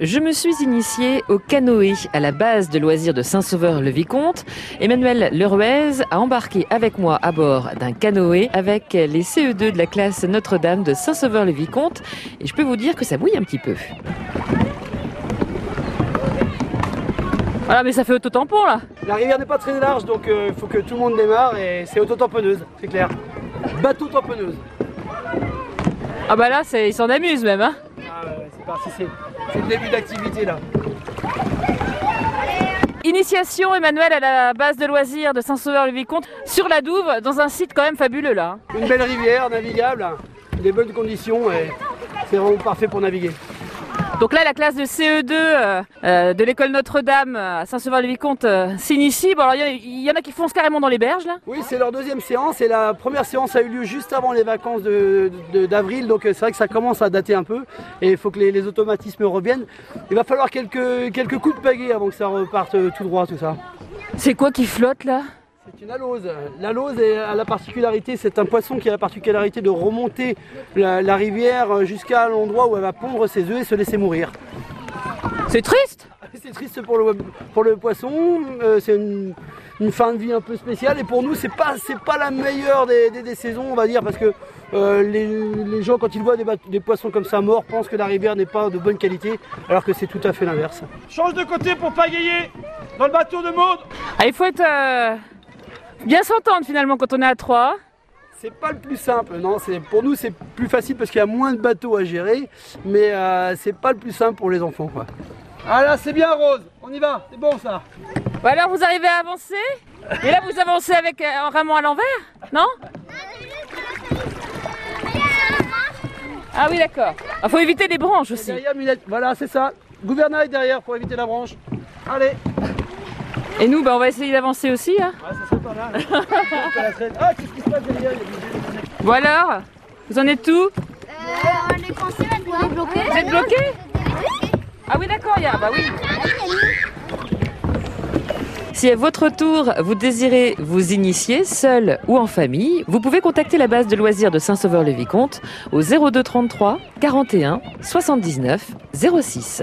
Je me suis initiée au canoë à la base de loisirs de Saint-Sauveur-le-Vicomte. Emmanuel Leruez a embarqué avec moi à bord d'un canoë avec les CE2 de la classe Notre-Dame de Saint-Sauveur-le-Vicomte. Et je peux vous dire que ça bouille un petit peu. Voilà, mais ça fait auto-tampon là La rivière n'est pas très large, donc euh, il faut que tout le monde démarre et c'est auto-tamponneuse, c'est clair. Bateau tamponneuse. Ah bah là, ils s'en amusent même, hein c'est parti, c'est le début d'activité là. Initiation Emmanuel à la base de loisirs de Saint-Sauveur-le-Vicomte sur la Douve, dans un site quand même fabuleux là. hein. Une belle rivière navigable, des bonnes conditions et c'est vraiment parfait pour naviguer. Donc là, la classe de CE2 euh, euh, de l'école Notre-Dame à Saint-Sauveur-le-Vicomte euh, s'initie. Bon alors il y, en a qui foncent carrément dans les berges là. Oui, c'est leur deuxième séance et la première séance a eu lieu juste avant les vacances de- de- d'avril, donc euh, c'est vrai que ça commence à dater un peu et il faut que les, les automatismes reviennent. Il va falloir quelques, quelques coups de pagaie avant que ça reparte euh, tout droit tout ça. C'est quoi qui flotte là? C'est une alose. L'alose est- a la particularité, c'est un poisson qui a la particularité de remonter la, la rivière jusqu'à l'endroit où elle va pondre ses œufs et se laisser mourir. C'est triste C'est triste pour le, pour le poisson, euh, c'est une, une fin de vie un peu spéciale et pour nous c'est pas, c'est pas la meilleure des, des- des saisons on va dire parce que euh, les, les gens quand ils voient des poissons comme ça morts pensent que la rivière n'est pas de bonne qualité alors que c'est tout à fait l'inverse. Change de côté pour pagayer dans le bateau de Maude Ah, Il faut être euh, bien s'entendre finalement quand on est à trois. C'est pas le plus simple, non. C'est pour nous c'est plus facile parce qu'il y a moins de bateaux à gérer, mais euh, c'est pas le plus simple pour les enfants, quoi. Ah là, c'est bien, Rose. On y va. C'est bon ça. Bon, alors vous arrivez à avancer? Et là vous avancez avec euh, en ramant à l'envers Non? Ah oui d'accord. Il faut éviter les branches aussi. Derrière. Voilà, c'est ça. Gouvernail derrière pour éviter la branche. Allez. Et nous bah, on va essayer d'avancer aussi. Hein. Ouais, ça serait pas mal. ah, qu'est-ce qui se passe derrière? Bon alors Vous en êtes tout on est. On est bloqué? Vous êtes bloqué? Ah oui d'accord, il y a, bah oui. Si à votre tour vous désirez vous initier, seul ou en famille, vous pouvez contacter la base de loisirs de Saint-Sauveur-le-Vicomte au 02 33 41 79 06.